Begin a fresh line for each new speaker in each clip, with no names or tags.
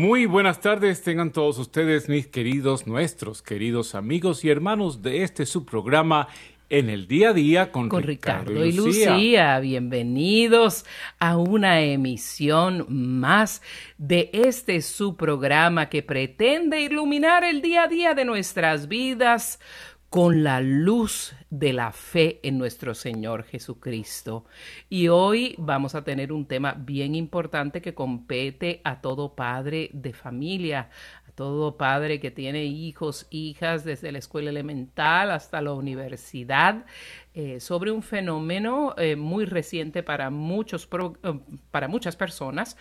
Muy buenas tardes, tengan todos ustedes, mis queridos, nuestros queridos amigos y hermanos de este subprograma en el día a día con,
con
Ricardo,
Ricardo, y Lucía. Bienvenidos a una emisión más de este su programa que pretende iluminar el día a día de nuestras vidas con la luz de la fe en nuestro Señor Jesucristo. Y hoy vamos a tener un tema bien importante que compete a todo padre de familia, todo padre que tiene hijos, hijas, desde la escuela elemental hasta la universidad, eh, sobre un fenómeno eh, muy reciente para, muchos eh, para muchas personas,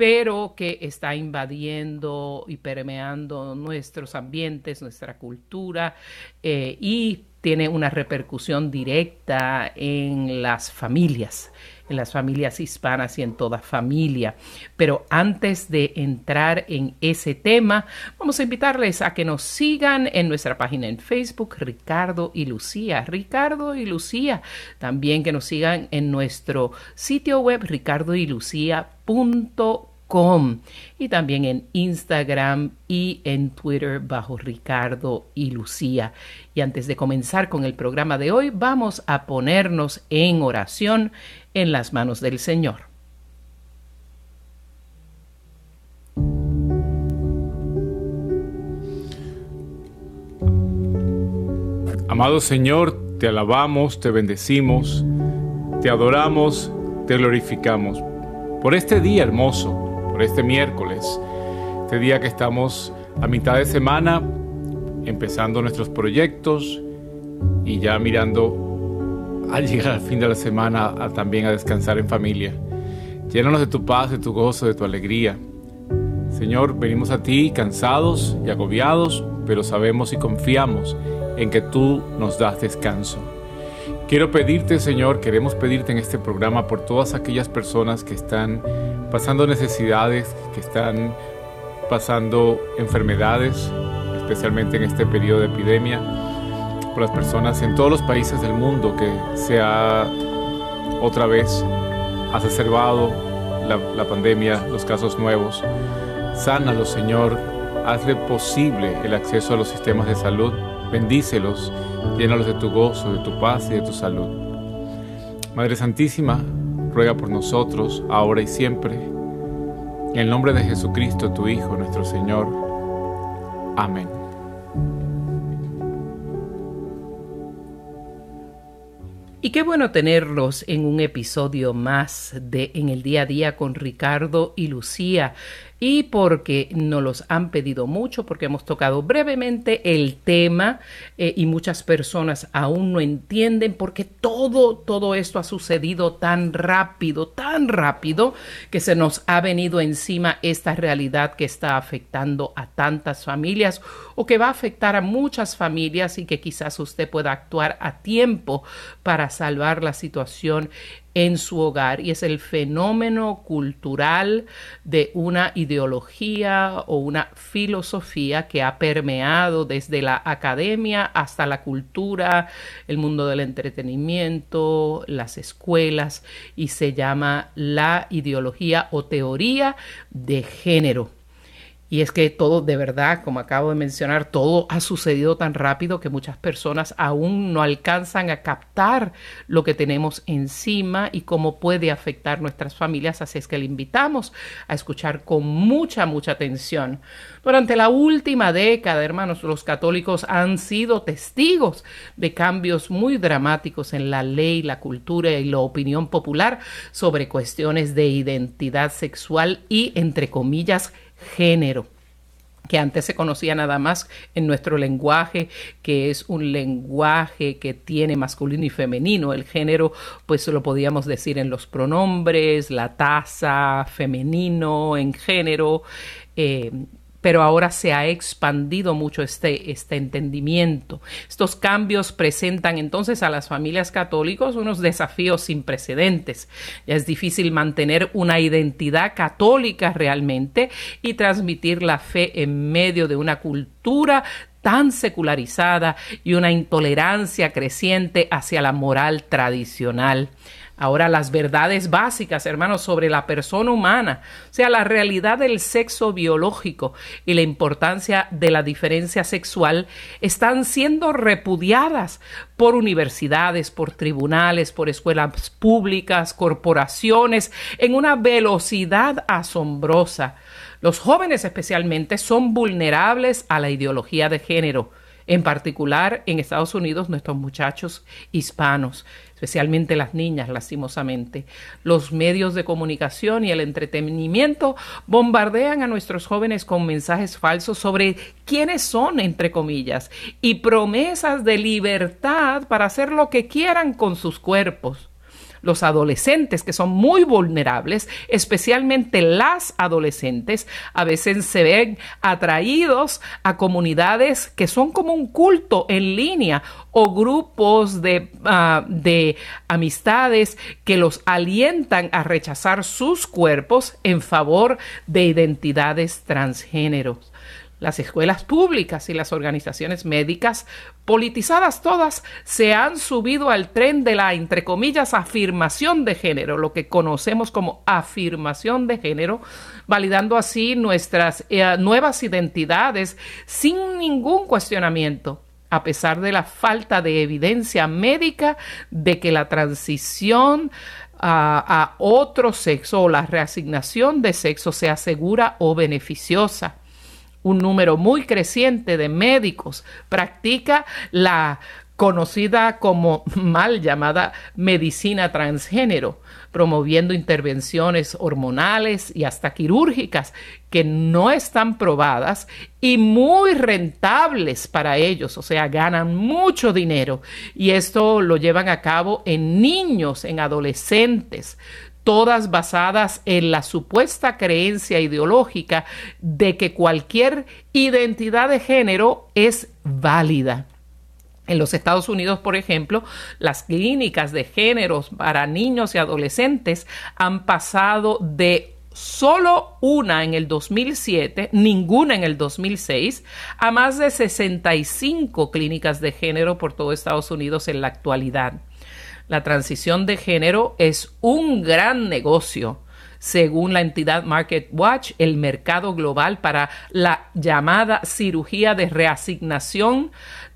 pero que está invadiendo y permeando nuestros ambientes, nuestra cultura y tiene una repercusión directa en las familias en las familias hispanas y en toda familia. Pero antes de entrar en ese tema, vamos a invitarles a que nos sigan en nuestra página en Facebook, Ricardo y Lucía. Ricardo y Lucía. También que nos sigan en nuestro sitio web, y también en Instagram y en Twitter bajo Ricardo y Lucía. Y antes de comenzar con el programa de hoy, vamos a ponernos en oración en las manos del Señor.
Amado Señor, te alabamos, te bendecimos, te adoramos, te glorificamos por este día hermoso este miércoles, este día que estamos a mitad de semana, empezando nuestros proyectos y ya mirando al llegar al fin de la semana también a descansar en familia. Llénanos de tu paz, de tu gozo, de tu alegría. Señor, venimos a ti cansados y agobiados, pero sabemos y confiamos en que tú nos das descanso. Quiero pedirte, Señor, queremos pedirte en este programa por todas aquellas personas que están pasando necesidades, que están pasando enfermedades, especialmente en este periodo de epidemia, por las personas en todos los países del mundo que se ha otra vez exacerbado la, la pandemia, los casos nuevos. Sánalos, Señor, hazle posible el acceso a los sistemas de salud, bendícelos, llénalos de tu gozo, de tu paz y de tu salud. Madre Santísima, ruega por nosotros, ahora y siempre. En el nombre de Jesucristo, tu Hijo, nuestro Señor. Amén.
Y qué bueno tenerlos en un episodio más de En el día a día con Ricardo y Lucía y porque nos los han pedido mucho, porque hemos tocado brevemente el tema eh, y muchas personas aún no entienden porque todo, todo esto ha sucedido tan rápido, tan rápido que se nos ha venido encima esta realidad que está afectando a tantas familias o que va a afectar a muchas familias y que quizás usted pueda actuar a tiempo para salvar la situación en su hogar y es el fenómeno cultural de una ideología o una filosofía que ha permeado desde la academia hasta la cultura, el mundo del entretenimiento, las escuelas y se llama la ideología o teoría de género. Y es que todo, de verdad, como acabo de mencionar, todo ha sucedido tan rápido que muchas personas aún no alcanzan a captar lo que tenemos encima y cómo puede afectar nuestras familias. Así es que le invitamos a escuchar con mucha, mucha atención. Durante la última década, hermanos, los católicos han sido testigos de cambios muy dramáticos en la ley, la cultura y la opinión popular sobre cuestiones de identidad sexual y, entre comillas, género que antes se conocía nada más en nuestro lenguaje, que es un lenguaje que tiene masculino y femenino. El género, pues lo podíamos decir en los pronombres, la tasa, femenino, en género. Eh, pero ahora se ha expandido mucho este, este entendimiento. Estos cambios presentan entonces a las familias católicas unos desafíos sin precedentes. Ya es difícil mantener una identidad católica realmente y transmitir la fe en medio de una cultura tan secularizada y una intolerancia creciente hacia la moral tradicional. Ahora las verdades básicas, hermanos, sobre la persona humana, o sea, la realidad del sexo biológico y la importancia de la diferencia sexual, están siendo repudiadas por universidades, por tribunales, por escuelas públicas, corporaciones, en una velocidad asombrosa. Los jóvenes especialmente son vulnerables a la ideología de género. En particular en Estados Unidos nuestros muchachos hispanos, especialmente las niñas, lastimosamente. Los medios de comunicación y el entretenimiento bombardean a nuestros jóvenes con mensajes falsos sobre quiénes son, entre comillas, y promesas de libertad para hacer lo que quieran con sus cuerpos los adolescentes que son muy vulnerables, especialmente las adolescentes, a veces se ven atraídos a comunidades que son como un culto en línea o grupos de, ah, de amistades que los alientan a rechazar sus cuerpos en favor de identidades transgéneros las escuelas públicas y las organizaciones médicas, politizadas todas, se han subido al tren de la, entre comillas, afirmación de género, lo que conocemos como afirmación de género, validando así nuestras eh, nuevas identidades sin ningún cuestionamiento a pesar de la falta de evidencia médica de que la transición a, a, otro sexo o la reasignación de sexo sea segura o beneficiosa un número muy creciente de médicos. Practica la conocida como mal llamada medicina transgénero, promoviendo intervenciones hormonales y hasta quirúrgicas que no están probadas y muy rentables para ellos, o sea, ganan mucho dinero. Y esto lo llevan a cabo en niños, en adolescentes, todas basadas en la supuesta creencia ideológica de que cualquier identidad de género es válida. En los Estados Unidos, por ejemplo, las clínicas de géneros para niños y adolescentes han pasado de solo una en el 2007, ninguna en el 2006, a más de 65 clínicas de género por todo Estados Unidos en la actualidad. La transición de género es un gran negocio. Según la entidad Market Watch, el mercado global para la llamada cirugía de reasignación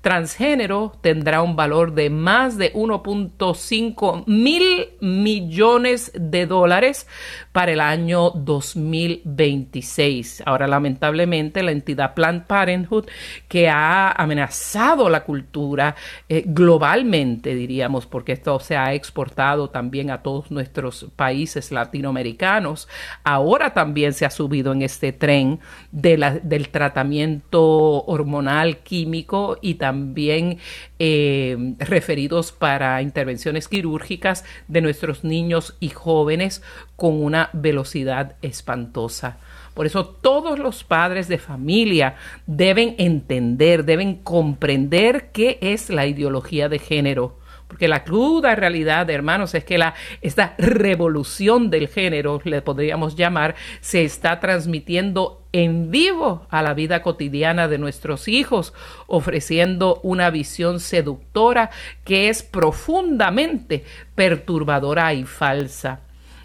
transgénero tendrá un valor de más de 1.5 mil millones de dólares para el año 2026. Ahora, lamentablemente, la entidad Planned Parenthood, que ha amenazado la cultura eh, globalmente, diríamos, porque esto se ha exportado también a todos nuestros países latinoamericanos, ahora también se ha subido en este tren de la, del tratamiento hormonal químico y también también eh, referidos para intervenciones quirúrgicas de nuestros niños y jóvenes con una velocidad espantosa. Por eso todos los padres de familia deben entender, deben comprender qué es la ideología de género porque la cruda realidad, hermanos, es que la, esta revolución del género, le podríamos llamar, se está transmitiendo en vivo a la vida cotidiana de nuestros hijos, ofreciendo una visión seductora que es profundamente perturbadora y falsa.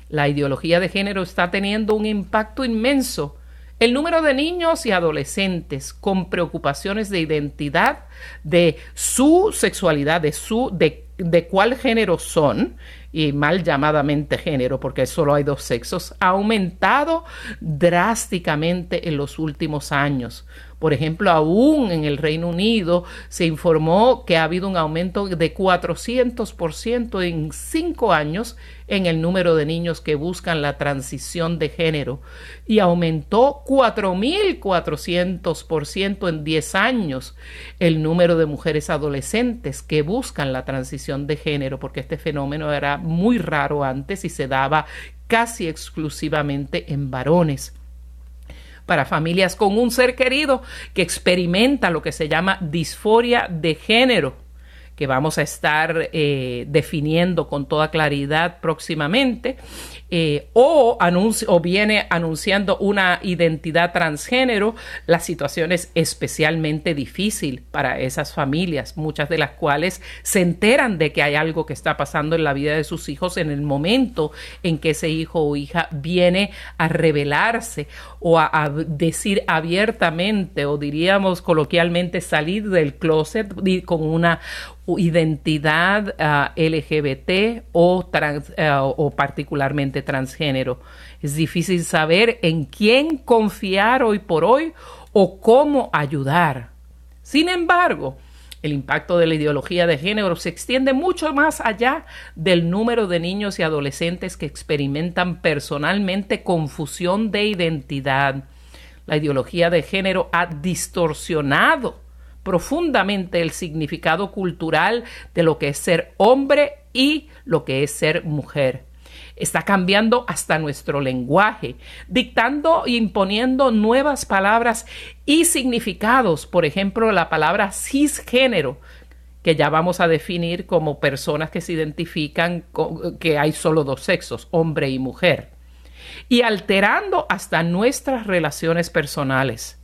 La ideología de género está teniendo un impacto inmenso El número de niños y adolescentes con preocupaciones de identidad, de su sexualidad, de su de, de cuál género son, y mal llamadamente género, porque solo hay dos sexos, ha aumentado drásticamente en los últimos años. Por ejemplo, aún en el Reino Unido se informó que ha habido un aumento de 400% en cinco años en el número de niños que buscan la transición de género. Y aumentó 4.400% en 10 años el número de mujeres adolescentes que buscan la transición de género, porque este fenómeno era muy raro antes y se daba casi exclusivamente en varones para familias con un ser querido que experimenta lo que se llama disforia de género que vamos a estar eh, definiendo con toda claridad próximamente, eh, o, viene anunciando una identidad transgénero, la situación es especialmente difícil para esas familias, muchas de las cuales se enteran de que hay algo que está pasando en la vida de sus hijos en el momento en que ese hijo o hija viene a revelarse o a, decir abiertamente o diríamos coloquialmente salir del closet con una identidad ah, LGBT o, ah, o particularmente transgénero. Es difícil saber en quién confiar hoy por hoy o cómo ayudar. Sin embargo, el impacto de la ideología de género se extiende mucho más allá del número de niños y adolescentes que experimentan personalmente confusión de identidad. La ideología de género ha distorsionado profundamente el significado cultural de lo que es ser hombre y lo que es ser mujer. Está cambiando hasta nuestro lenguaje, dictando e imponiendo nuevas palabras y significados. Por ejemplo, la palabra cisgénero, que ya vamos a definir como personas que se identifican con, que hay solo dos sexos, hombre y mujer. Y alterando hasta nuestras relaciones personales.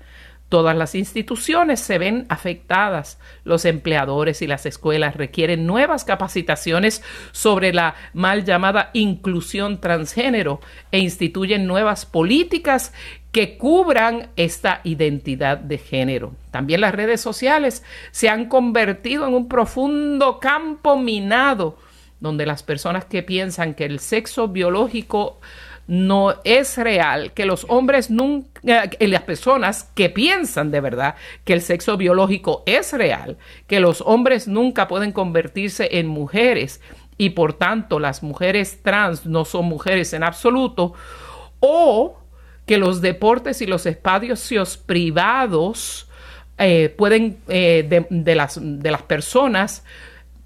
Todas las instituciones se ven afectadas. Los empleadores y las escuelas requieren nuevas capacitaciones sobre la mal llamada inclusión transgénero e instituyen nuevas políticas que cubran esta identidad de género. También las redes sociales se han convertido en un profundo campo minado donde las personas que piensan que el sexo biológico no es real, que los hombres nunca, que las personas que piensan de verdad que el sexo biológico es real, que los hombres nunca pueden convertirse en mujeres y por tanto las mujeres trans no son mujeres en absoluto, o que los deportes y los espacios privados eh, pueden eh, de, las, de las personas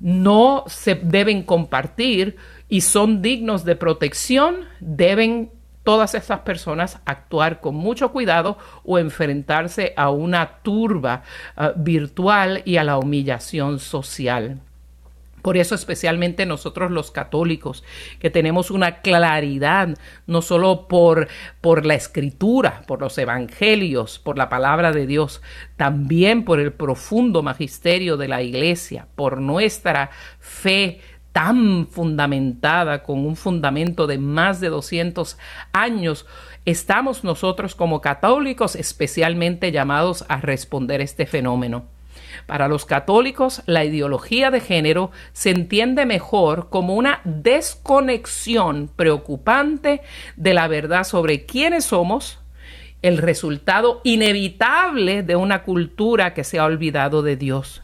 no se deben compartir y son dignos de protección, deben todas estas personas actuar con mucho cuidado o enfrentarse a una turba uh, virtual y a la humillación social. Por eso especialmente nosotros los católicos, que tenemos una claridad, no solo por, por la escritura, por los evangelios, por la palabra de Dios, también por el profundo magisterio de la iglesia, por nuestra fe tan fundamentada, con un fundamento de más de 200 años, estamos nosotros como católicos especialmente llamados a responder este fenómeno. Para los católicos, la ideología de género se entiende mejor como una desconexión preocupante de la verdad sobre quiénes somos, el resultado inevitable de una cultura que se ha olvidado de Dios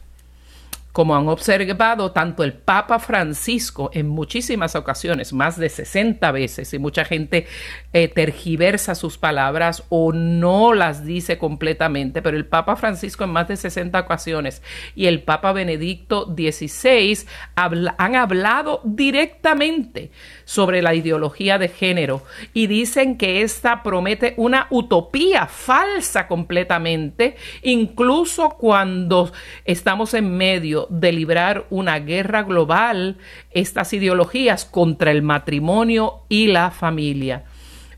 como han observado tanto el Papa Francisco en muchísimas ocasiones, más de 60 veces, y mucha gente eh, tergiversa sus palabras o no las dice completamente, pero el Papa Francisco en más de 60 ocasiones y el Papa Benedicto XVI han hablado directamente sobre la ideología de género y dicen que esta promete una utopía falsa completamente, incluso cuando estamos en medio de librar una guerra global, estas ideologías contra el matrimonio y la familia.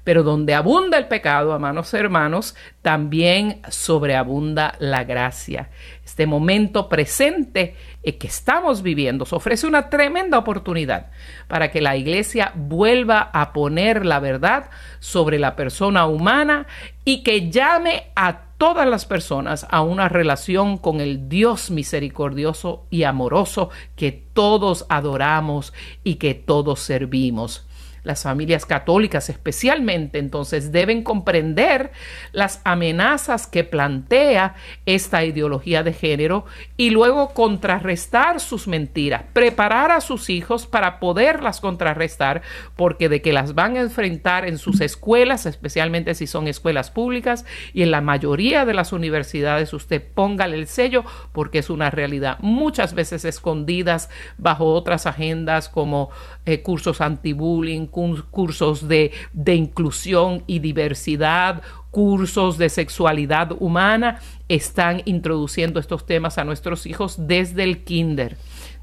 Pero donde abunda el pecado, amados hermanos, también sobreabunda la gracia. Este momento presente eh, que estamos viviendo ofrece una tremenda oportunidad para que la iglesia vuelva a poner la verdad sobre la persona humana y que llame a todas las personas a una relación con el Dios misericordioso y amoroso que todos adoramos y que todos servimos. Las familias católicas especialmente entonces deben comprender las amenazas que plantea esta ideología de género y luego contrarrestar sus mentiras, preparar a sus hijos para poderlas contrarrestar, porque de que las van a enfrentar en sus escuelas, especialmente si son escuelas públicas y en la mayoría de las universidades, usted póngale el sello porque es una realidad muchas veces escondidas bajo otras agendas como eh, cursos anti-bullying, cursos de, de inclusión y diversidad, cursos de sexualidad humana, están introduciendo estos temas a nuestros hijos desde el kinder.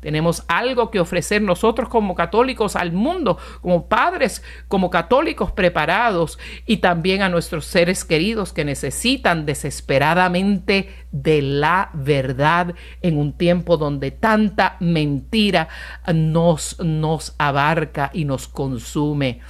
Tenemos algo que ofrecer nosotros como católicos al mundo, como padres, como católicos preparados y también a nuestros seres queridos que necesitan desesperadamente de la verdad en un tiempo donde tanta mentira nos, nos abarca y nos consume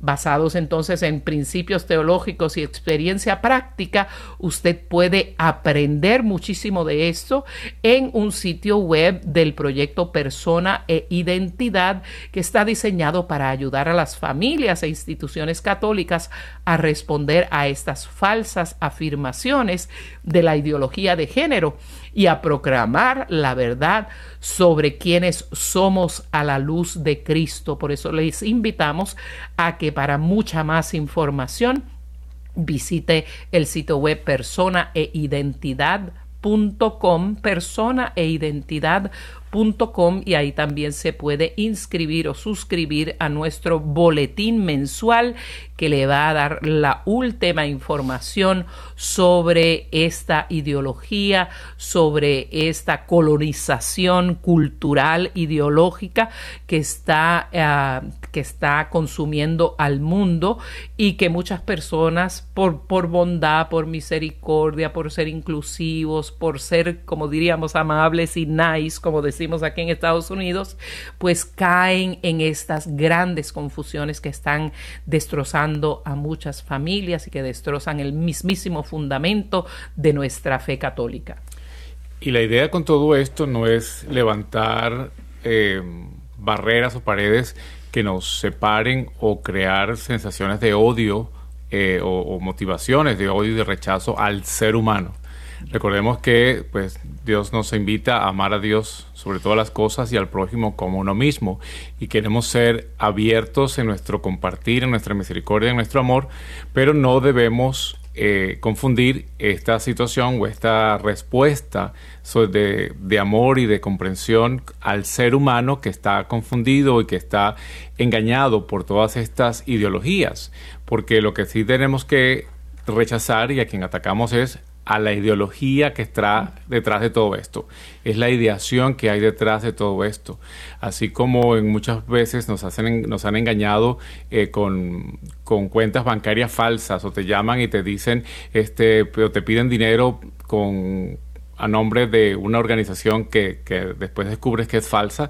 basados entonces en principios teológicos y experiencia práctica, usted puede aprender muchísimo de esto en un sitio web del proyecto Persona e Identidad que está diseñado para ayudar a las familias e instituciones católicas a responder a estas falsas afirmaciones de la ideología de género y a proclamar la verdad sobre quienes somos a la luz de Cristo. Por eso les invitamos a que para mucha más información visite el sitio web persona e identidad.com, persona e identidad y ahí también se puede inscribir o suscribir a nuestro boletín mensual que le va a dar la última información sobre esta ideología, sobre esta colonización cultural ideológica que está, uh, que está consumiendo al mundo y que muchas personas por, por bondad, por misericordia, por ser inclusivos, por ser, como diríamos, amables y nice, como decía decimos aquí en Estados Unidos, pues caen en estas grandes confusiones que están destrozando a muchas familias y que destrozan el mismísimo fundamento de nuestra fe católica.
Y la idea con todo esto no es levantar eh, barreras o paredes que nos separen o crear sensaciones de odio eh, o, o, motivaciones de odio y de rechazo al ser humano. Recordemos que pues, Dios nos invita a amar a Dios sobre todas las cosas y al prójimo como uno mismo. Y queremos ser abiertos en nuestro compartir, en nuestra misericordia, en nuestro amor, pero no debemos eh, confundir esta situación o esta respuesta de, de, amor y de comprensión al ser humano que está confundido y que está engañado por todas estas ideologías. Porque lo que sí tenemos que rechazar y a quien atacamos es a la ideología que está detrás de todo esto. Es la ideación que hay detrás de todo esto. Así como en muchas veces nos, hacen, nos han engañado eh, con, cuentas bancarias falsas o te llaman y te dicen, este, pero te piden dinero con a nombre de una organización que, que después descubres que es falsa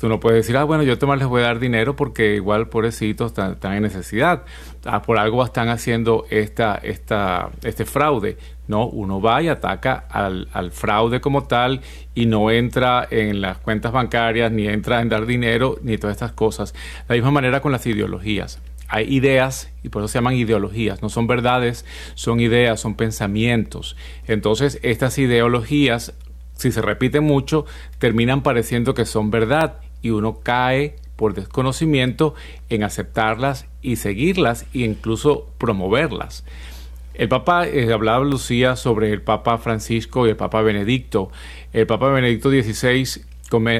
Tú no puedes decir, ah, bueno, yo más les voy a dar dinero porque igual pobrecitos están, están en necesidad. Ah, por algo están haciendo esta, esta, este fraude. No, uno va y ataca al, al, fraude como tal y no entra en las cuentas bancarias, ni entra en dar dinero, ni todas estas cosas. De la misma manera con las ideologías. Hay ideas, y por eso se llaman ideologías, no son verdades, son ideas, son pensamientos. Entonces, estas ideologías, si se repiten mucho, terminan pareciendo que son verdad y uno cae por desconocimiento en aceptarlas y seguirlas e incluso promoverlas. El Papa, eh, hablaba Lucía sobre el Papa Francisco y el Papa Benedicto. El Papa Benedicto XVI,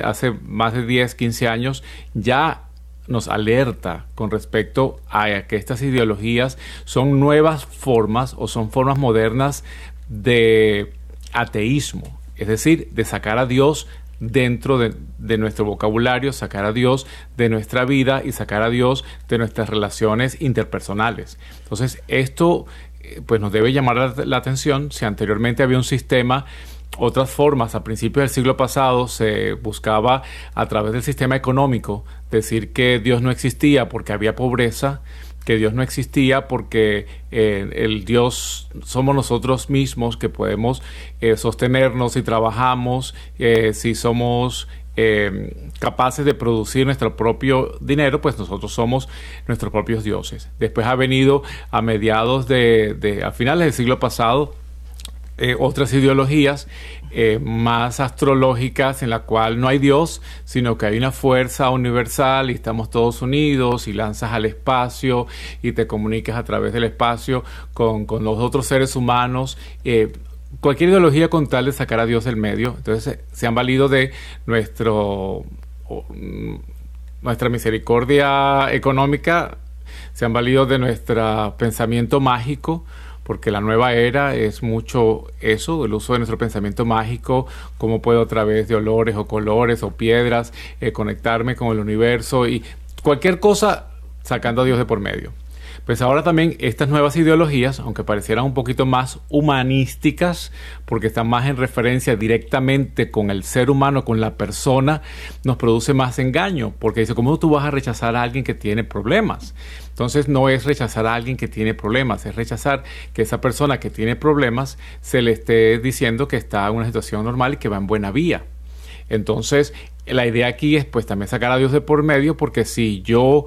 hace más de 10, 15 años, ya nos alerta con respecto a que estas ideologías son nuevas formas o son formas modernas de ateísmo, es decir, de sacar a Dios dentro de, de, nuestro vocabulario, sacar a Dios de nuestra vida y sacar a Dios de nuestras relaciones interpersonales. Entonces, esto pues nos debe llamar la, atención si anteriormente había un sistema otras formas. A principios del siglo pasado se buscaba a través del sistema económico decir que Dios no existía porque había pobreza, que Dios no existía porque eh, el Dios somos nosotros mismos que podemos eh, sostenernos y trabajamos, eh, si somos capaces de producir nuestro propio dinero, pues nosotros somos nuestros propios dioses. Después ha venido a mediados de, a finales del siglo pasado, eh, otras ideologías eh, más astrológicas en la cual no hay Dios, sino que hay una fuerza universal y estamos todos unidos y lanzas al espacio y te comunicas a través del espacio con, los otros seres humanos. Eh, cualquier ideología con tal de sacar a Dios del medio. Entonces se han valido de nuestro mm, nuestra misericordia económica, se han valido de nuestro pensamiento mágico porque la nueva era es mucho eso, el uso de nuestro pensamiento mágico, cómo puedo a través de olores o colores o piedras eh, conectarme con el universo y cualquier cosa sacando a Dios de por medio. Pues ahora también estas nuevas ideologías, aunque parecieran un poquito más humanísticas, porque están más en referencia directamente con el ser humano, con la persona, nos produce más engaño, porque dice, ¿cómo tú vas a rechazar a alguien que tiene problemas? Entonces no es rechazar a alguien que tiene problemas, es rechazar que esa persona que tiene problemas se le esté diciendo que está en una situación normal y que va en buena vía. Entonces, la idea aquí es pues también sacar a Dios de por medio, porque si yo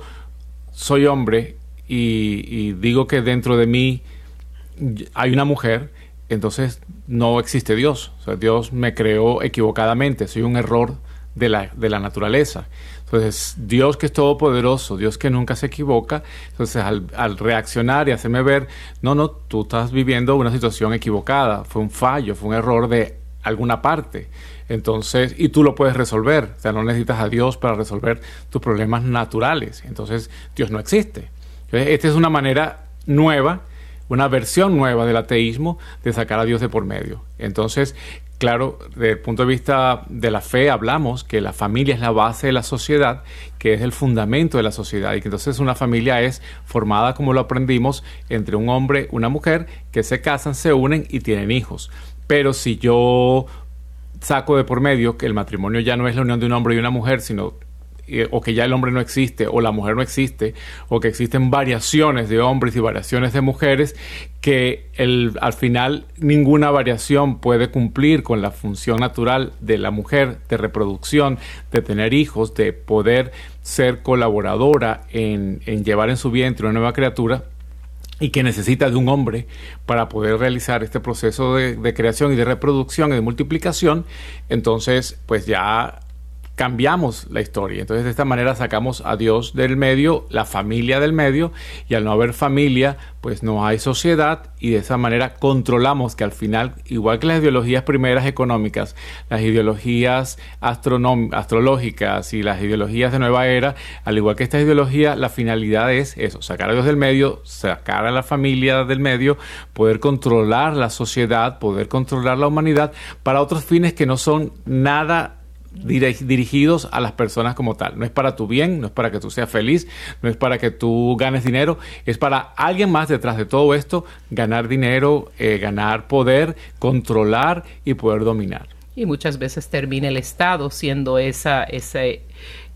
soy hombre y, digo que dentro de mí hay una mujer, entonces no existe Dios. Dios me creó equivocadamente, soy un error de la, de la naturaleza. Entonces, Dios que es todopoderoso, Dios que nunca se equivoca, entonces al, al, reaccionar y hacerme ver, no, no, tú estás viviendo una situación equivocada, fue un fallo, fue un error de alguna parte. Entonces, y tú lo puedes resolver, o sea, no necesitas a Dios para resolver tus problemas naturales. Entonces, Dios no existe. Esta es una manera nueva, una versión nueva del ateísmo de sacar a Dios de por medio. Entonces, claro, desde el punto de vista de la fe hablamos que la familia es la base de la sociedad, que es el fundamento de la sociedad y que entonces una familia es formada, como lo aprendimos, entre un hombre y una mujer que se casan, se unen y tienen hijos. Pero si yo saco de por medio que el matrimonio ya no es la unión de un hombre y una mujer, sino o que ya el hombre no existe o la mujer no existe o que existen variaciones de hombres y variaciones de mujeres que al final ninguna variación puede cumplir con la función natural de la mujer de reproducción, de tener hijos, de poder ser colaboradora en, llevar en su vientre una nueva criatura y que necesita de un hombre para poder realizar este proceso de, creación y de reproducción y de multiplicación, entonces pues ya cambiamos la historia. Entonces de esta manera sacamos a Dios del medio, la familia del medio, y al no haber familia, pues no hay sociedad y de esa manera controlamos que al final, igual que las ideologías primeras económicas, las ideologías astrológicas y las ideologías de nueva era, al igual que esta ideología, la finalidad es eso, sacar a Dios del medio, sacar a la familia del medio, poder controlar la sociedad, poder controlar la humanidad para otros fines que no son nada dirigidos a las personas como tal. No es para tu bien, no es para que tú seas feliz, no es para que tú ganes dinero, es para alguien más detrás de todo esto ganar dinero, eh, ganar poder, controlar y poder dominar.
Y muchas veces termina el Estado siendo esa, ese,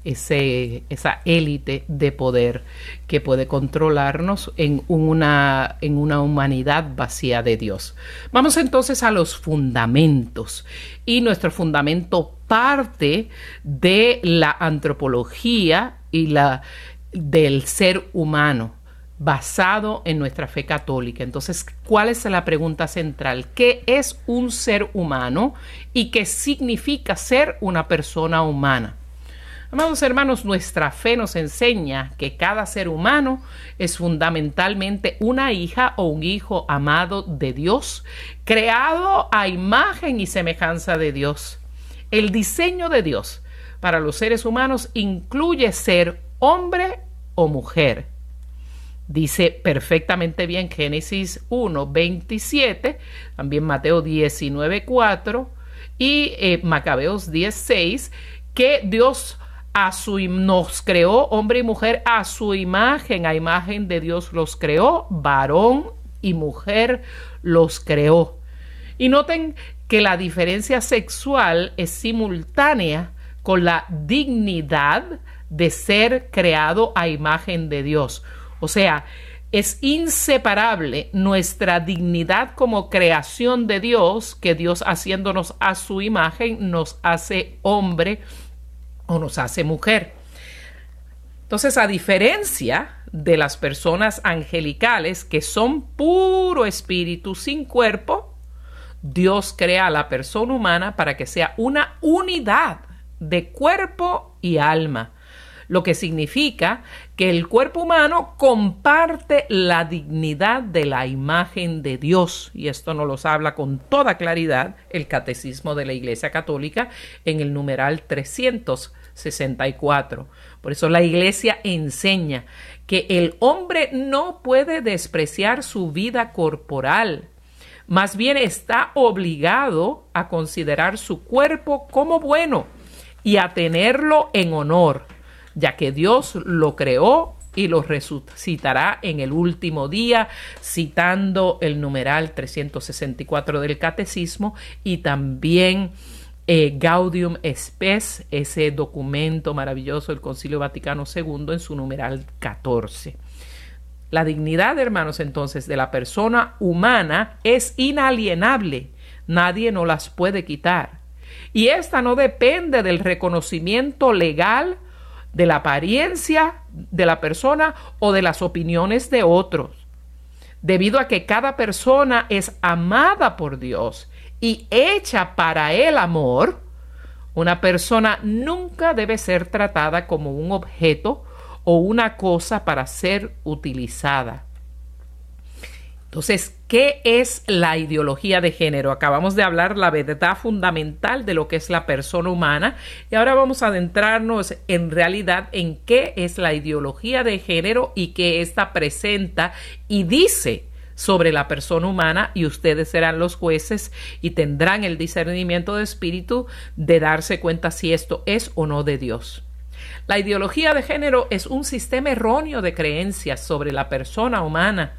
ese, esa élite de poder que puede controlarnos en una, en una humanidad vacía de Dios. Vamos entonces a los fundamentos. Y nuestro fundamento parte de la antropología y la del ser humano basado en nuestra fe católica. Entonces, ¿cuál es la pregunta central? ¿Qué es un ser humano y qué significa ser una persona humana? Amados hermanos, nuestra fe nos enseña que cada ser humano es fundamentalmente una hija o un hijo amado de Dios, creado a imagen y semejanza de Dios. El diseño de Dios para los seres humanos incluye ser hombre o mujer. Dice perfectamente bien Génesis 1, 27, también Mateo 19, 4, y eh, Macabeos 10:6 que Dios a su, nos creó hombre y mujer a su imagen, a imagen de Dios los creó, varón y mujer los creó. Y noten que la diferencia sexual es simultánea con la dignidad de ser creado a imagen de Dios. O sea, es inseparable nuestra dignidad como creación de Dios, que Dios haciéndonos a su imagen nos hace hombre o nos hace mujer. Entonces, a diferencia de las personas angelicales que son puro espíritu sin cuerpo, Dios crea a la persona humana para que sea una unidad de cuerpo y alma, lo que significa que el cuerpo humano comparte la dignidad de la imagen de Dios, y esto nos lo habla con toda claridad el Catecismo de la Iglesia Católica en el numeral 364. Por eso la Iglesia enseña que el hombre no puede despreciar su vida corporal, más bien está obligado a considerar su cuerpo como bueno y a tenerlo en honor, ya que Dios lo creó y lo resucitará en el último día, citando el numeral 364 del Catecismo y también eh, Gaudium Spes, ese documento maravilloso del Concilio Vaticano II en su numeral 14. La dignidad, hermanos, entonces, de la persona humana es inalienable. Nadie nos las puede quitar. Y esta no depende del reconocimiento legal, de la apariencia de la persona o de las opiniones de otros. Debido a que cada persona es amada por Dios y hecha para el amor, una persona nunca debe ser tratada como un objeto o una cosa para ser utilizada. Entonces, ¿qué es la ideología de género? Acabamos de hablar la verdad fundamental de lo que es la persona humana y ahora vamos a adentrarnos en realidad en qué es la ideología de género y qué ésta presenta y dice sobre la persona humana y ustedes serán los jueces y tendrán el discernimiento de espíritu de darse cuenta si esto es o no de Dios. La ideología de género es un sistema erróneo de creencias sobre la persona humana,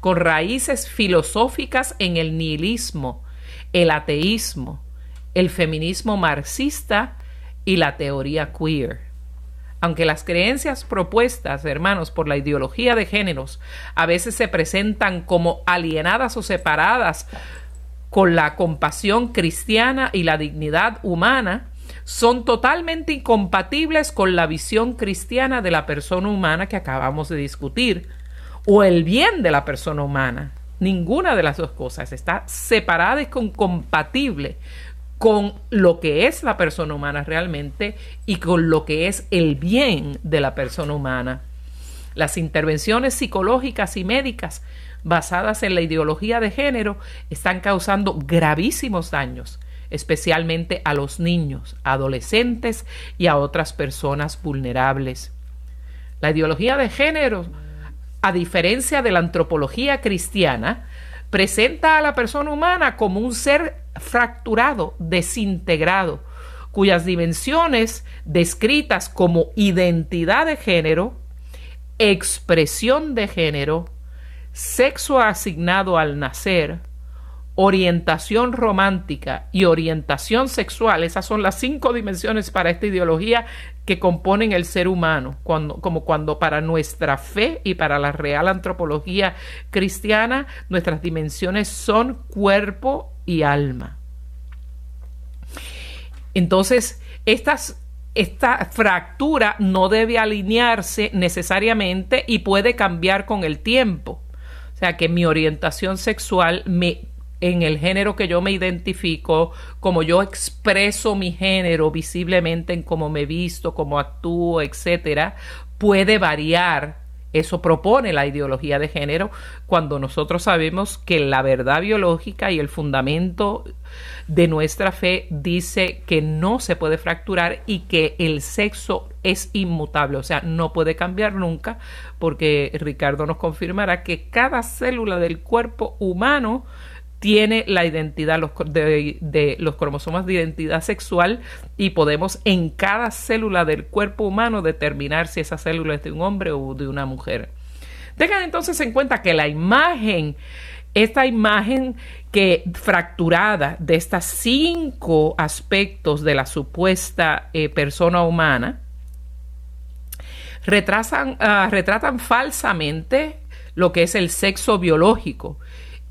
con raíces filosóficas en el nihilismo, el ateísmo, el feminismo marxista y la teoría queer. Aunque las creencias propuestas, hermanos, por la ideología de géneros a veces se presentan como alienadas o separadas con la compasión cristiana y la dignidad humana, son totalmente incompatibles con la visión cristiana de la persona humana que acabamos de discutir, o el bien de la persona humana. Ninguna de las dos cosas está separada y incompatible con lo que es la persona humana realmente y con lo que es el bien de la persona humana. Las intervenciones psicológicas y médicas basadas en la ideología de género están causando gravísimos daños especialmente a los niños, adolescentes y a otras personas vulnerables. La ideología de género, a diferencia de la antropología cristiana, presenta a la persona humana como un ser fracturado, desintegrado, cuyas dimensiones descritas como identidad de género, expresión de género, sexo asignado al nacer, orientación romántica y orientación sexual, esas son las cinco dimensiones para esta ideología que componen el ser humano, cuando, como cuando para nuestra fe y para la real antropología cristiana, nuestras dimensiones son cuerpo y alma. Entonces, estas esta fractura no debe alinearse necesariamente y puede cambiar con el tiempo. O sea que mi orientación sexual me en el género que yo me identifico, como yo expreso mi género visiblemente en cómo me visto, cómo actúo, etcétera, puede variar. Eso propone la ideología de género cuando nosotros sabemos que la verdad biológica y el fundamento de nuestra fe dice que no se puede fracturar y que el sexo es inmutable, o sea, no puede cambiar nunca, porque Ricardo nos confirmará que cada célula del cuerpo humano tiene la identidad de, los cromosomas de identidad sexual y podemos en cada célula del cuerpo humano determinar si esa célula es de un hombre o de una mujer. Tengan entonces en cuenta que la imagen, esta imagen que fracturada de estos cinco aspectos de la supuesta eh, persona humana, retrasan, ah, retratan falsamente lo que es el sexo biológico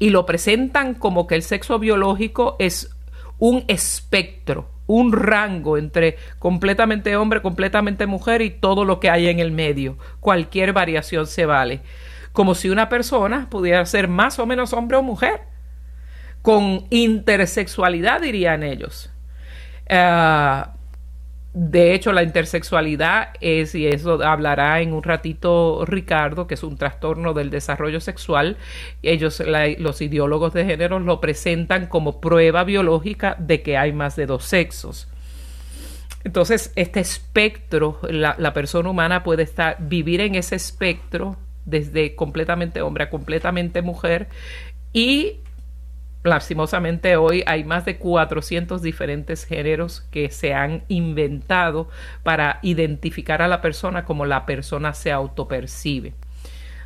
y lo presentan como que el sexo biológico es un espectro, un rango entre completamente hombre, completamente mujer y todo lo que hay en el medio. Cualquier variación se vale. Como si una persona pudiera ser más o menos hombre o mujer. Con intersexualidad dirían ellos. Ah, de hecho, la intersexualidad es, y eso hablará en un ratito Ricardo, que es un trastorno del desarrollo sexual. Ellos, los ideólogos de género, lo presentan como prueba biológica de que hay más de dos sexos. Entonces, este espectro, la, la persona humana puede estar, vivir en ese espectro desde completamente hombre a completamente mujer y lastimosamente hoy hay más de 400 diferentes géneros que se han inventado para identificar a la persona como la persona se autopercibe.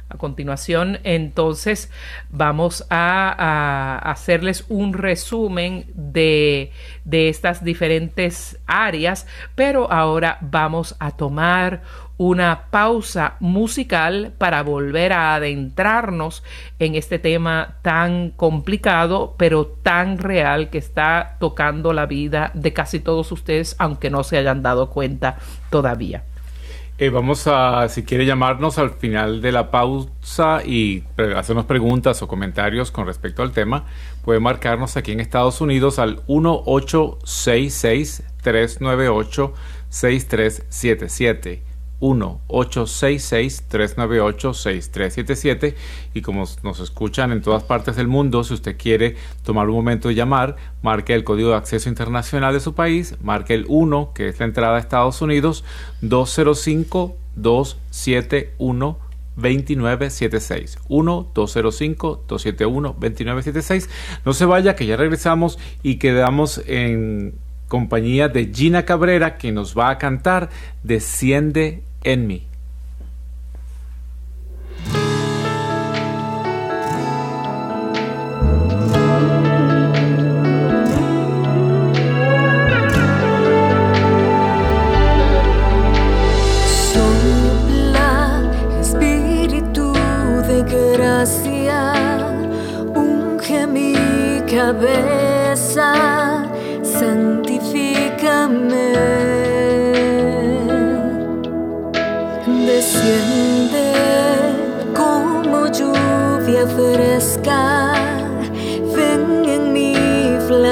A continuación, entonces, vamos a, hacerles un resumen de, de estas diferentes áreas, pero ahora vamos a tomar una pausa musical para volver a adentrarnos en este tema tan complicado pero tan real que está tocando la vida de casi todos ustedes aunque no se hayan dado cuenta todavía.
Eh, vamos a, si quiere llamarnos al final de la pausa y hacernos preguntas o comentarios con respecto al tema, puede marcarnos aquí en Estados Unidos al 1866 398 6377 1-866-398-6377 y como nos escuchan en todas partes del mundo, si usted quiere tomar un momento de llamar, marque el código de acceso internacional de su país, marque el 1, que es la entrada a Estados Unidos, 205-271. 2976 1-205-271-2976 No se vaya, que ya regresamos y quedamos en compañía de Gina Cabrera que nos va a cantar Desciende en mí.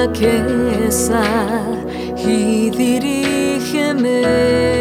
Flaqueza y dirígeme.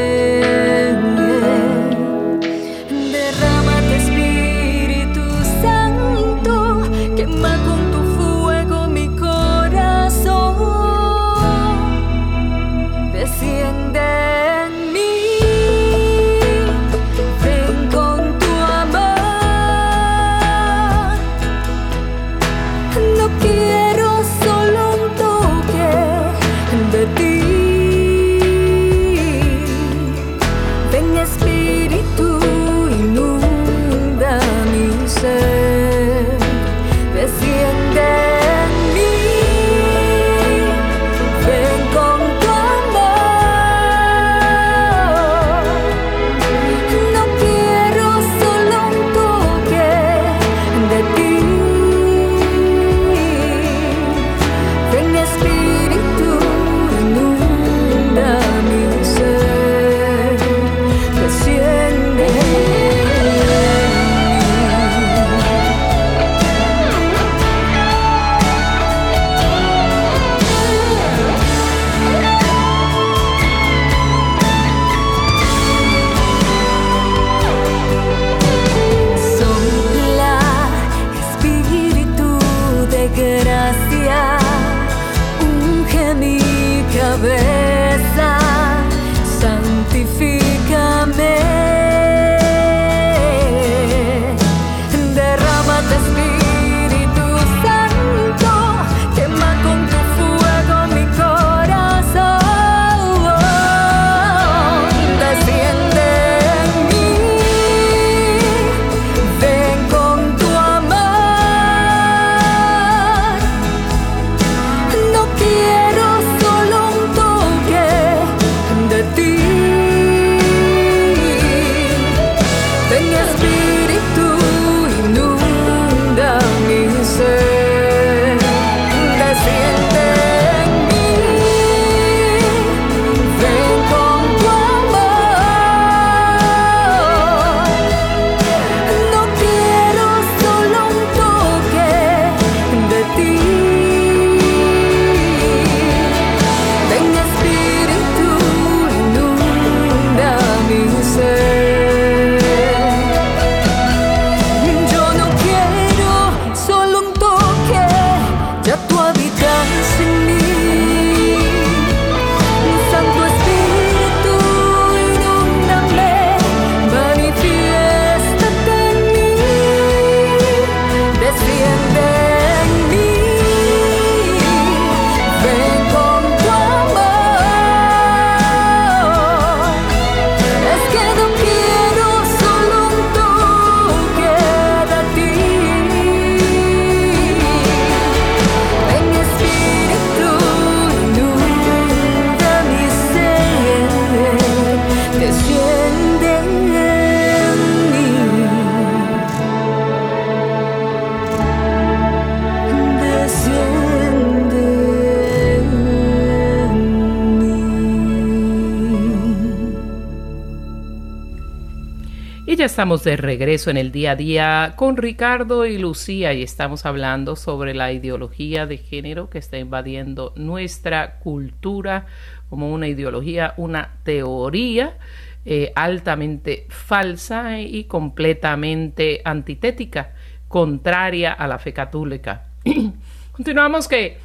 Estamos de regreso en el día a día con Ricardo y Lucía y estamos hablando sobre la ideología de género que está invadiendo nuestra cultura como una ideología, una teoría eh, altamente falsa y completamente antitética, contraria a la fe católica. Continuamos que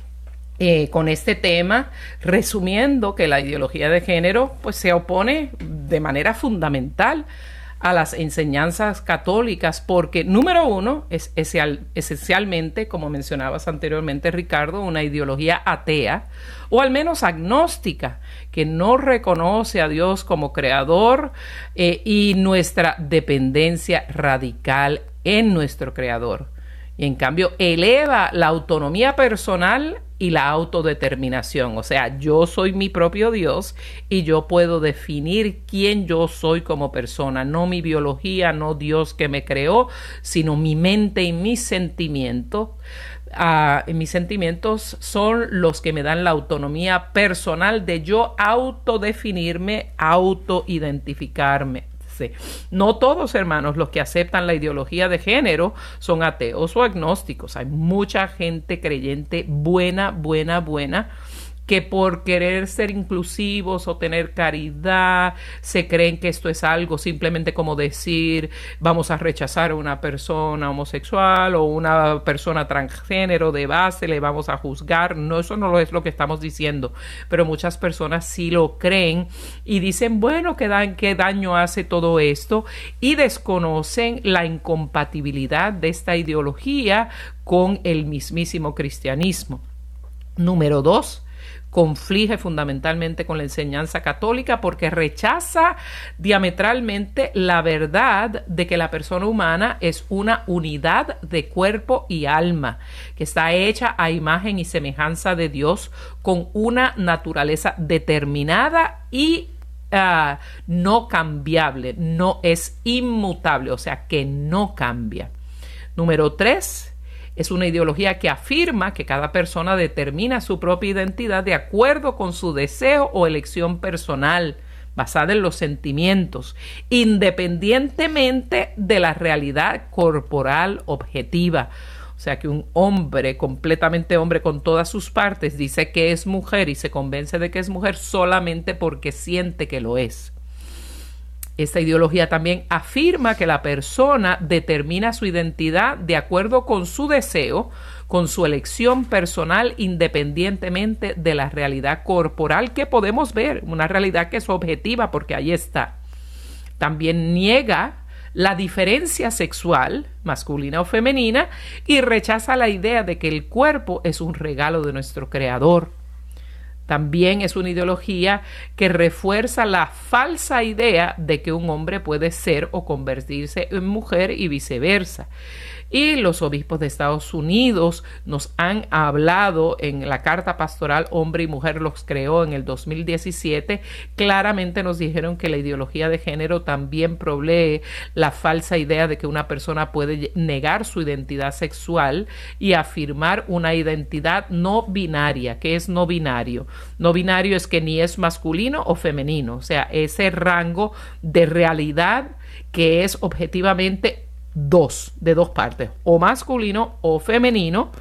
eh, con este tema, resumiendo que la ideología de género pues se opone de manera fundamental a las enseñanzas católicas porque, número uno, es esencialmente, como mencionabas anteriormente, Ricardo, una ideología atea o al menos agnóstica, que no reconoce a Dios como creador eh, y nuestra dependencia radical en nuestro creador. Y en cambio eleva la autonomía personal y la autodeterminación. O sea, yo soy mi propio Dios y yo puedo definir quién yo soy como persona, no mi biología, no Dios que me creó, sino mi mente y mis sentimientos. Ah, mis sentimientos son los que me dan la autonomía personal de yo autodefinirme, autoidentificarme. No todos, hermanos, los que aceptan la ideología de género son ateos o agnósticos. Hay mucha gente creyente buena, buena, buena que por querer ser inclusivos o tener caridad se creen que esto es algo simplemente como decir vamos a rechazar a una persona homosexual o una persona transgénero de base, le vamos a juzgar. No, eso no es lo que estamos diciendo, pero muchas personas sí lo creen y dicen, bueno, ¿qué, qué daño hace todo esto? Y desconocen la incompatibilidad de esta ideología con el mismísimo cristianismo. Número dos, conflige fundamentalmente con la enseñanza católica porque rechaza diametralmente la verdad de que la persona humana es una unidad de cuerpo y alma, que está hecha a imagen y semejanza de Dios con una naturaleza determinada y ah, no cambiable, no es inmutable, o sea que no cambia. Número tres, es una ideología que afirma que cada persona determina su propia identidad de acuerdo con su deseo o elección personal, basada en los sentimientos, independientemente de la realidad corporal objetiva. O sea que un hombre, completamente hombre con todas sus partes, dice que es mujer y se convence de que es mujer solamente porque siente que lo es. Esta ideología también afirma que la persona determina su identidad de acuerdo con su deseo, con su elección personal, independientemente de la realidad corporal que podemos ver, una realidad que es objetiva porque ahí está. También niega la diferencia sexual, masculina o femenina, y rechaza la idea de que el cuerpo es un regalo de nuestro Creador. También es una ideología que refuerza la falsa idea de que un hombre puede ser o convertirse en mujer y viceversa y los obispos de Estados Unidos nos han hablado en la carta pastoral Hombre y Mujer los creó en el 2017, claramente nos dijeron que la ideología de género también provee la falsa idea de que una persona puede negar su identidad sexual y afirmar una identidad no binaria. que es no binario? No binario es que ni es masculino o femenino, o sea, ese rango de realidad que es objetivamente dos, de dos partes, o masculino o femenino,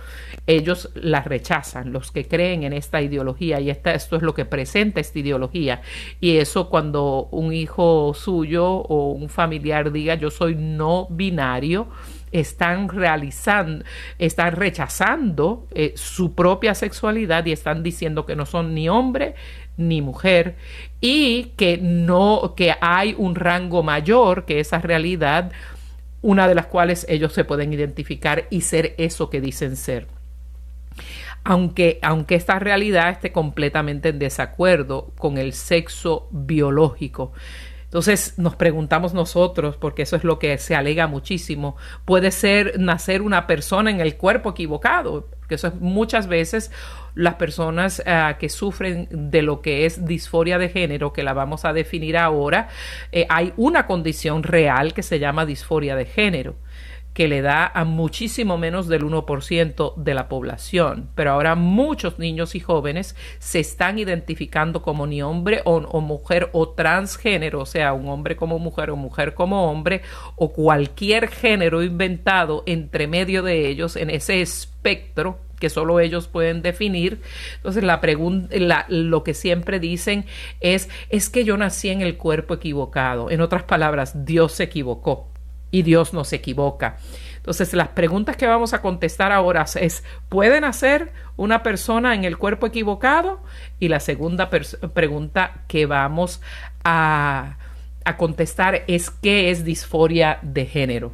ellos la rechazan, los que creen en esta ideología, y esta, esto es lo que presenta esta ideología. Y eso cuando un hijo suyo o un familiar diga yo soy no binario, están realizando, están rechazando eh, su propia sexualidad y están diciendo que no son ni hombre ni mujer y que no, que hay un rango mayor que esa realidad una de las cuales ellos se pueden identificar y ser eso que dicen ser. Aunque, aunque esta realidad esté completamente en desacuerdo con el sexo biológico. Entonces nos preguntamos nosotros, porque eso es lo que se alega muchísimo, puede ser nacer una persona en el cuerpo equivocado, que eso es muchas veces las personas ah, que sufren de lo que es disforia de género, que la vamos a definir ahora, eh, hay una condición real que se llama disforia de género que le da a muchísimo menos del 1% de la población, pero ahora muchos niños y jóvenes se están identificando como ni hombre o, o mujer o transgénero, o sea, un hombre como mujer o mujer como hombre, o cualquier género inventado entre medio de ellos en ese espectro que solo ellos pueden definir. Entonces, la lo que siempre dicen es, es que yo nací en el cuerpo equivocado. En otras palabras, Dios se equivocó y Dios no se equivoca. Entonces, las preguntas que vamos a contestar ahora es, ¿puede nacer una persona en el cuerpo equivocado? Y la segunda pregunta que vamos a, a contestar es, ¿qué es disforia de género?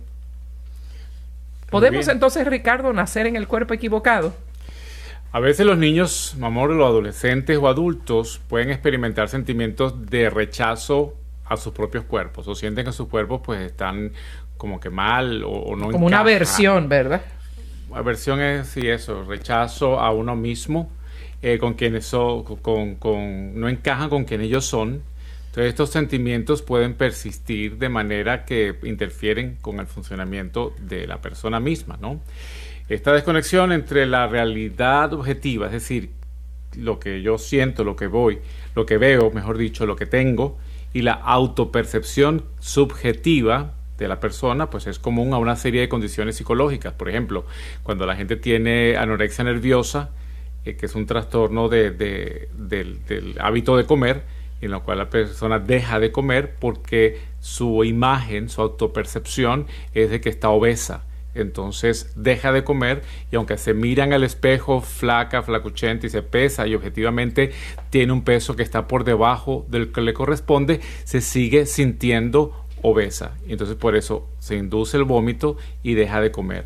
¿Podemos entonces, Ricardo, nacer en el cuerpo equivocado?
A veces los niños, amor, los adolescentes o adultos pueden experimentar sentimientos de rechazo a sus propios cuerpos o sienten que sus cuerpos pues están como que mal o, no
Como una aversión, ¿verdad?
Aversión es, sí, eso, rechazo a uno mismo, eh, con quienes son, con, con, no encajan con quien ellos son entonces estos sentimientos pueden persistir de manera que interfieren con el funcionamiento de la persona misma, ¿no? Esta desconexión entre la realidad objetiva, es decir, lo que yo siento, lo que voy, lo que veo, mejor dicho, lo que tengo, y la autopercepción subjetiva de la persona, pues es común a una serie de condiciones psicológicas. Por ejemplo, cuando la gente tiene anorexia nerviosa, eh, que es un trastorno del, del hábito de comer, en la cual la persona deja de comer porque su imagen, su autopercepción es de que está obesa. Entonces deja de comer y aunque se mira en el espejo flaca, flacuchenta y se pesa y objetivamente tiene un peso que está por debajo del que le corresponde, se sigue sintiendo obesa. Entonces por eso se induce el vómito y deja de comer.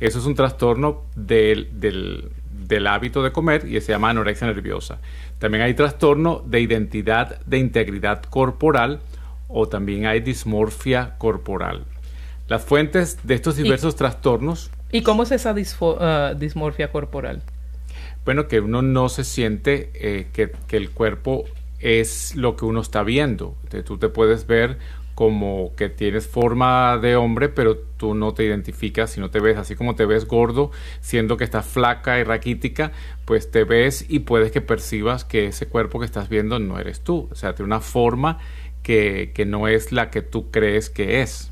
Eso es un trastorno del, del, del hábito de comer y se llama anorexia nerviosa. También hay trastorno de identidad de integridad corporal o también hay dismorfia corporal. Las fuentes de estos diversos trastornos.
¿Y cómo es esa uh, dismorfia corporal?
Bueno, que uno no se siente eh, que, que, el cuerpo es lo que uno está viendo. tú te puedes ver como que tienes forma de hombre, pero tú no te identificas y no te ves. Así como te ves gordo, siendo que estás flaca y raquítica, pues te ves y puedes que percibas que ese cuerpo que estás viendo no eres tú, o sea, tiene una forma que, que no es la que tú crees que es.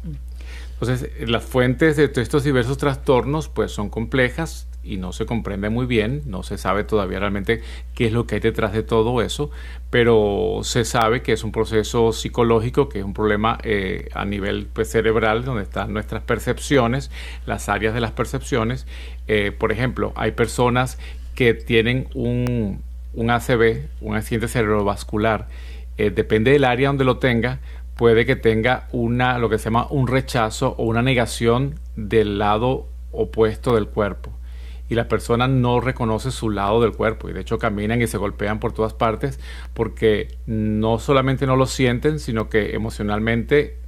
Entonces, las fuentes de estos diversos trastornos pues son complejas, y no se comprende muy bien, no se sabe todavía realmente qué es lo que hay detrás de todo eso, pero se sabe que es un proceso psicológico, que es un problema eh, a nivel pues, cerebral, donde están nuestras percepciones, las áreas de las percepciones. Eh, por ejemplo, hay personas que tienen un, un ACV, un accidente cerebrovascular, eh, depende del área donde lo tenga, puede que tenga una, lo que se llama un rechazo o una negación del lado opuesto del cuerpo y la persona no reconoce su lado del cuerpo y de hecho caminan y se golpean por todas partes porque no solamente no lo sienten, sino que emocionalmente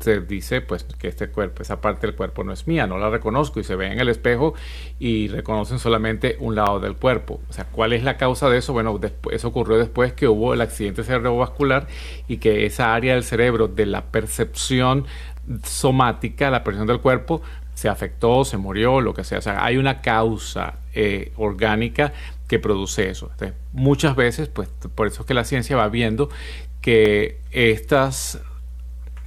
se dice pues que este cuerpo, esa parte del cuerpo no es mía, no la reconozco y se ven en el espejo y reconocen solamente un lado del cuerpo. O sea, ¿cuál es la causa de eso? Bueno, eso ocurrió después que hubo el accidente cerebrovascular y que esa área del cerebro de la percepción somática, la percepción del cuerpo, se afectó, se murió, lo que sea. O sea, hay una causa eh, orgánica que produce eso. muchas veces, pues por eso es que la ciencia va viendo que estos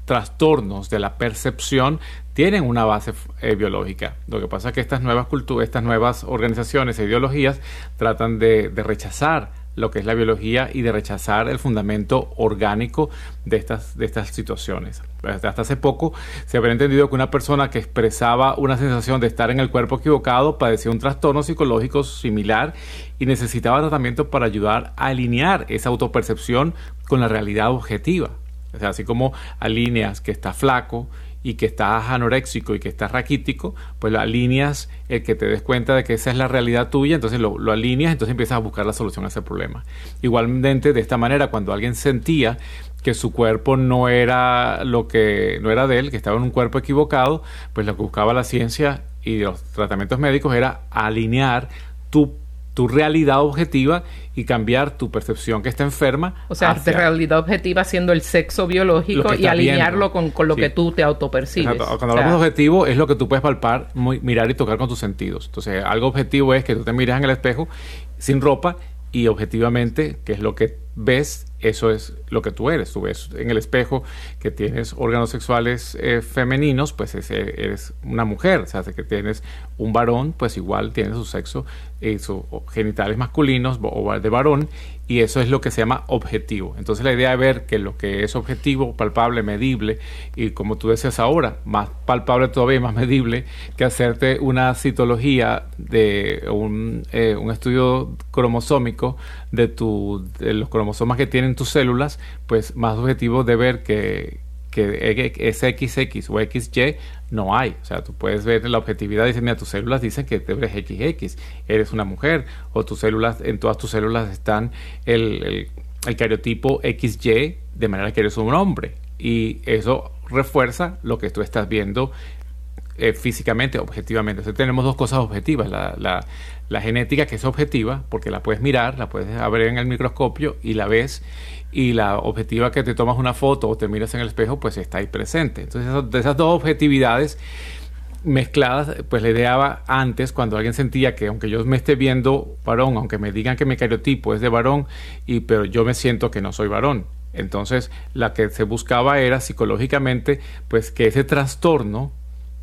trastornos de la percepción tienen una base eh, biológica. Lo que pasa es que estas nuevas culturas, estas nuevas organizaciones e ideologías tratan de rechazar lo que es la biología y de rechazar el fundamento orgánico de estas, de estas situaciones. Hasta hace poco se habría entendido que una persona que expresaba una sensación de estar en el cuerpo equivocado padecía un trastorno psicológico similar y necesitaba tratamiento para ayudar a alinear esa autopercepción con la realidad objetiva. O sea, así como alineas que está flaco y que estás anoréxico y que estás raquítico, pues lo alineas el que te des cuenta de que esa es la realidad tuya, entonces lo, lo alineas, entonces empiezas a buscar la solución a ese problema. Igualmente, de esta manera, cuando alguien sentía que su cuerpo no era lo que no era de él, que estaba en un cuerpo equivocado, pues lo que buscaba la ciencia y los tratamientos médicos era alinear tu tu realidad objetiva y cambiar tu percepción que está enferma.
O sea, de realidad objetiva siendo el sexo biológico y alinearlo con, lo que tú te autopercibes.
Cuando hablamos de objetivo es lo que tú puedes palpar, mirar y tocar con tus sentidos. Entonces, algo objetivo es que tú te mires en el espejo sin ropa y objetivamente, que es lo que ves, eso es lo que tú eres. Tú ves en el espejo que tienes órganos sexuales eh, femeninos, pues eres una mujer. O sea, que tienes un varón, pues igual tiene su sexo y sus genitales masculinos o de varón y eso es lo que se llama objetivo. Entonces la idea de ver que lo que es objetivo, palpable, medible y como tú decías ahora, más palpable todavía, más medible que hacerte una citología de un, eh, un estudio cromosómico de, tu, de los cromosomas que tienen tus células, pues más objetivo de ver que, que ese XX o XY no hay. O sea, tú puedes ver la objetividad y decir, mira, tus células dicen que eres XX, eres una mujer, o tus células, en todas tus células están el, el, cariotipo XY, de manera que eres un hombre. Y eso refuerza lo que tú estás viendo eh, físicamente, objetivamente. Entonces tenemos dos cosas objetivas. La, la, la, genética que es objetiva, porque la puedes mirar, la puedes abrir en el microscopio y la ves y la objetiva que te tomas una foto o te miras en el espejo, pues está ahí presente. Entonces, de esas dos objetividades mezcladas, pues la idea antes, cuando alguien sentía que aunque yo me esté viendo varón, aunque me digan que mi cariotipo es de varón, y, pero yo me siento que no soy varón. Entonces, la que se buscaba era psicológicamente, pues que ese trastorno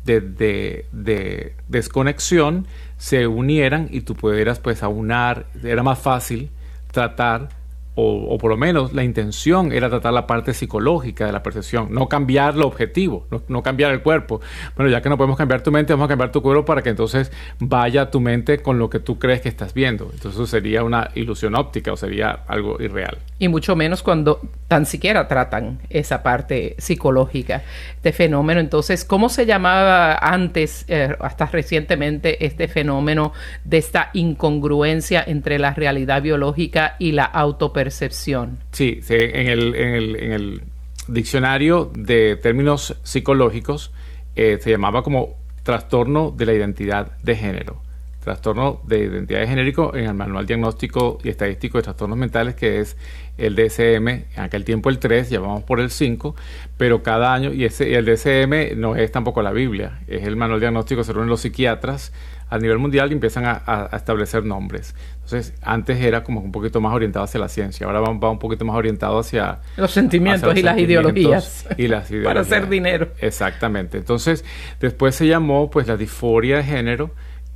de, de, de desconexión se unieran y tú pudieras pues aunar, era más fácil tratar o, por lo menos la intención era tratar la parte psicológica de la percepción, no cambiar lo objetivo, no, cambiar el cuerpo. Bueno, ya que no podemos cambiar tu mente, vamos a cambiar tu cuerpo para que entonces vaya tu mente con lo que tú crees que estás viendo. Entonces sería una ilusión óptica o sería algo irreal.
Y mucho menos cuando tan siquiera tratan esa parte psicológica de fenómeno. Entonces, ¿cómo se llamaba antes, eh, hasta recientemente, este fenómeno de esta incongruencia entre la realidad biológica y la autopercepción? percepción.
Sí, en, el, en, el, en, el, diccionario de términos psicológicos eh, se llamaba como trastorno de la identidad de género. Trastorno de identidad de género en el Manual Diagnóstico y Estadístico de Trastornos Mentales, que es el DSM, en aquel tiempo el 3, ya vamos por el 5, pero cada año, y ese, el DSM no es tampoco la Biblia, es el Manual Diagnóstico, se reúnen los psiquiatras a nivel mundial y empiezan a, establecer nombres. Entonces, antes era como un poquito más orientado hacia la ciencia, ahora va, un poquito más orientado hacia...
Los sentimientos y las ideologías.
Y las ideologías.
Para hacer dinero.
Exactamente. Entonces, después se llamó pues la disforia de género,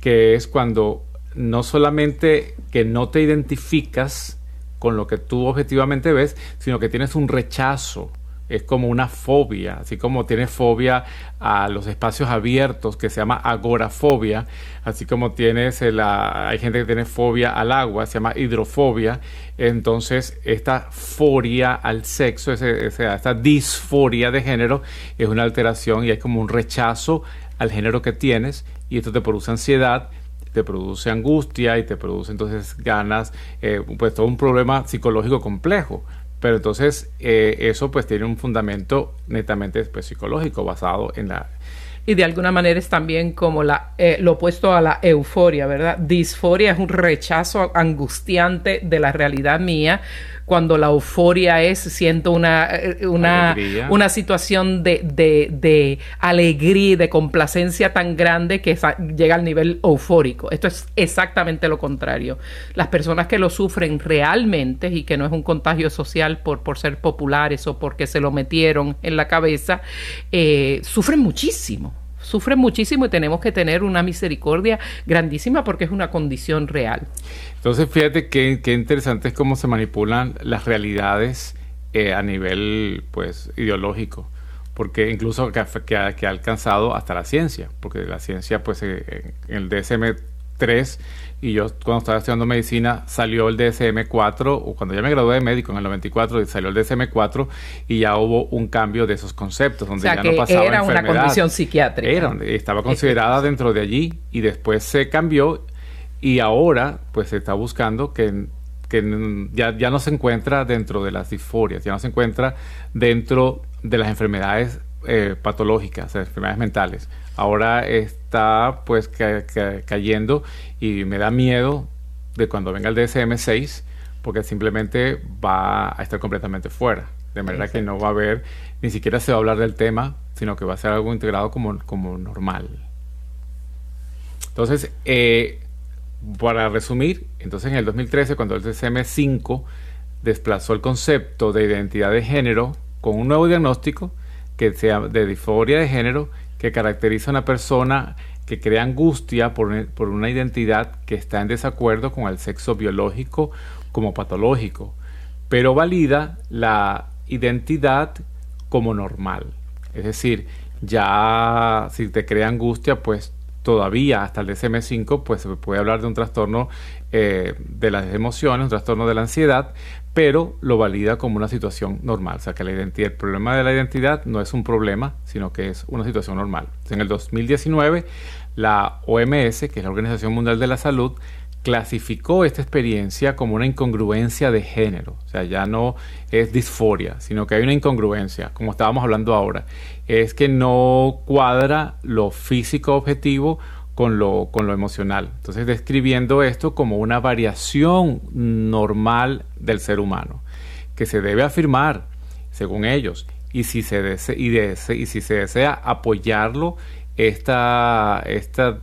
que es cuando no solamente que no te identificas con lo que tú objetivamente ves, sino que tienes un rechazo es como una fobia, así como tienes fobia a los espacios abiertos que se llama agorafobia, así como tienes la, hay gente que tiene fobia al agua, se llama hidrofobia, entonces esta foria al sexo, esta disforia de género es una alteración y es como un rechazo al género que tienes y esto te produce ansiedad te produce angustia y te produce entonces ganas, eh, pues todo un problema psicológico complejo. Pero entonces eh, eso pues tiene un fundamento netamente pues, psicológico basado en la...
Y de alguna manera es también como la, eh, lo opuesto a la euforia, ¿verdad? Disforia es un rechazo angustiante de la realidad mía, cuando la euforia es, siento una, eh, una, una situación de, de, de, alegría, de complacencia tan grande que llega al nivel eufórico. Esto es exactamente lo contrario. Las personas que lo sufren realmente y que no es un contagio social por, por ser populares o porque se lo metieron en la cabeza, eh, sufren muchísimo sufren muchísimo y tenemos que tener una misericordia grandísima porque es una condición real.
Entonces, fíjate qué, interesante es cómo se manipulan las realidades eh, a nivel pues ideológico porque incluso que, ha, alcanzado hasta la ciencia, porque la ciencia, pues eh, en el DSM-3 y yo cuando estaba estudiando medicina salió el DSM-4, o cuando ya me gradué de médico en el 94 salió el DSM-4 y ya hubo un cambio de esos conceptos, donde ya no pasaba
era una condición psiquiátrica.
Era, estaba considerada dentro de allí y después se cambió y ahora pues se está buscando que, que ya, ya no se encuentra dentro de las disforias, ya no se encuentra dentro de las enfermedades eh, patológicas, enfermedades mentales. Ahora está pues cayendo y me da miedo de cuando venga el DSM-6, porque simplemente va a estar completamente fuera. De manera que no va a haber, ni siquiera se va a hablar del tema, sino que va a ser algo integrado como, como normal. Entonces, eh, para resumir, entonces en el 2013, cuando el DSM-5 desplazó el concepto de identidad de género con un nuevo diagnóstico que sea de disforia de género que caracteriza a una persona que crea angustia por, por una identidad que está en desacuerdo con el sexo biológico como patológico, pero valida la identidad como normal. Es decir, ya si te crea angustia, pues todavía hasta el DSM-5, pues se puede hablar de un trastorno eh, de las emociones, un trastorno de la ansiedad, pero lo valida como una situación normal. O sea que el problema de la identidad no es un problema, sino que es una situación normal. En el 2019, la OMS, que es la Organización Mundial de la Salud, clasificó esta experiencia como una incongruencia de género. O sea, ya no es disforia, sino que hay una incongruencia, como estábamos hablando ahora. Es que no cuadra lo físico objetivo con lo, con lo emocional. Entonces, describiendo esto como una variación normal del ser humano, que se debe afirmar, según ellos, y si se, y, y si se desea apoyarlo, esta, esta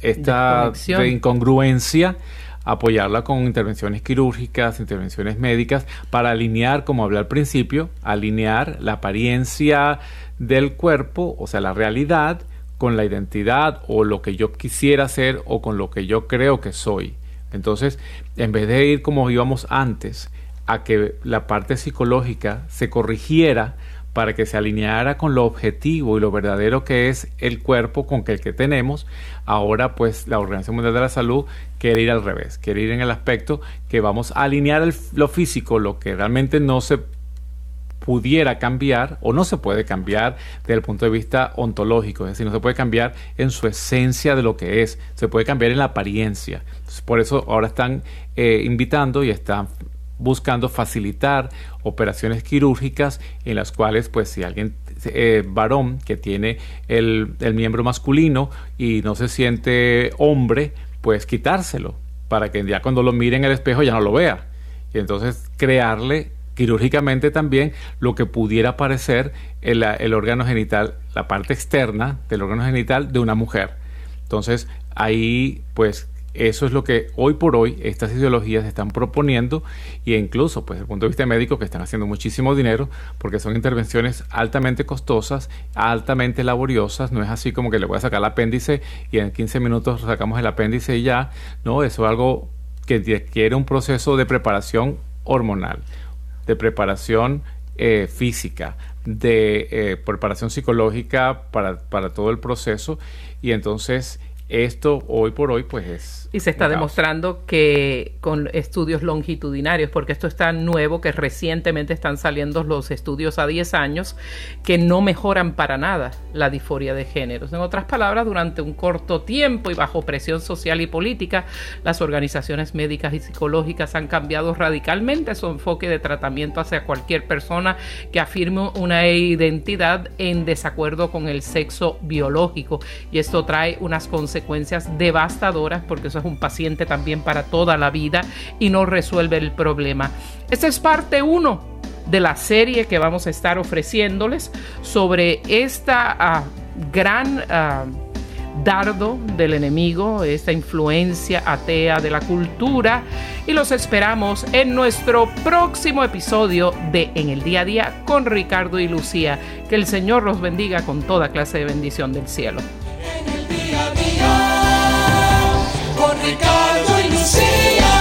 esta incongruencia, apoyarla con intervenciones quirúrgicas, intervenciones médicas, para alinear, como hablé al principio, alinear la apariencia del cuerpo, o sea, la realidad, con la identidad o lo que yo quisiera ser o con lo que yo creo que soy. Entonces, en vez de ir como íbamos antes, a que la parte psicológica se corrigiera para que se alineara con lo objetivo y lo verdadero que es el cuerpo con el que tenemos, ahora pues la Organización Mundial de la Salud quiere ir al revés, quiere ir en el aspecto que vamos a alinear lo físico, lo que realmente no se pudiera cambiar o no se puede cambiar desde el punto de vista ontológico, es decir, no se puede cambiar en su esencia de lo que es, se puede cambiar en la apariencia. por eso ahora están eh, invitando y están buscando facilitar operaciones quirúrgicas en las cuales pues si alguien eh, varón que tiene el, el miembro masculino y no se siente hombre pues quitárselo para que ya cuando lo mire en el espejo ya no lo vea y entonces crearle quirúrgicamente también lo que pudiera parecer el, el, órgano genital, la parte externa del órgano genital de una mujer. Entonces ahí pues eso es lo que hoy por hoy estas ideologías están proponiendo e incluso pues desde el punto de vista médico que están haciendo muchísimo dinero porque son intervenciones altamente costosas, altamente laboriosas, no es así como que le voy a sacar el apéndice y en 15 minutos sacamos el apéndice y ya, no, eso es algo que requiere un proceso de preparación hormonal, de preparación eh, física, de eh, preparación psicológica para, para todo el proceso. Y entonces esto hoy por hoy pues es
y se está demostrando que con estudios longitudinarios, porque esto está nuevo, que recientemente están saliendo los estudios a 10 años, que no mejoran para nada la disforia de géneros. En otras palabras, durante un corto tiempo y bajo presión social y política, las organizaciones médicas y psicológicas han cambiado radicalmente su enfoque de tratamiento hacia cualquier persona que afirme una identidad en desacuerdo con el sexo biológico. Y esto trae unas consecuencias devastadoras porque eso es un paciente también para toda la vida y no resuelve el problema. Esta es parte 1 de la serie que vamos a estar ofreciéndoles sobre esta ah, gran... Ah, dardo del enemigo, esta influencia atea de la cultura y los esperamos en nuestro próximo episodio de En el día a día con Ricardo y Lucía. Que el Señor los bendiga con toda clase de bendición del cielo.
Ricardo y Lucía.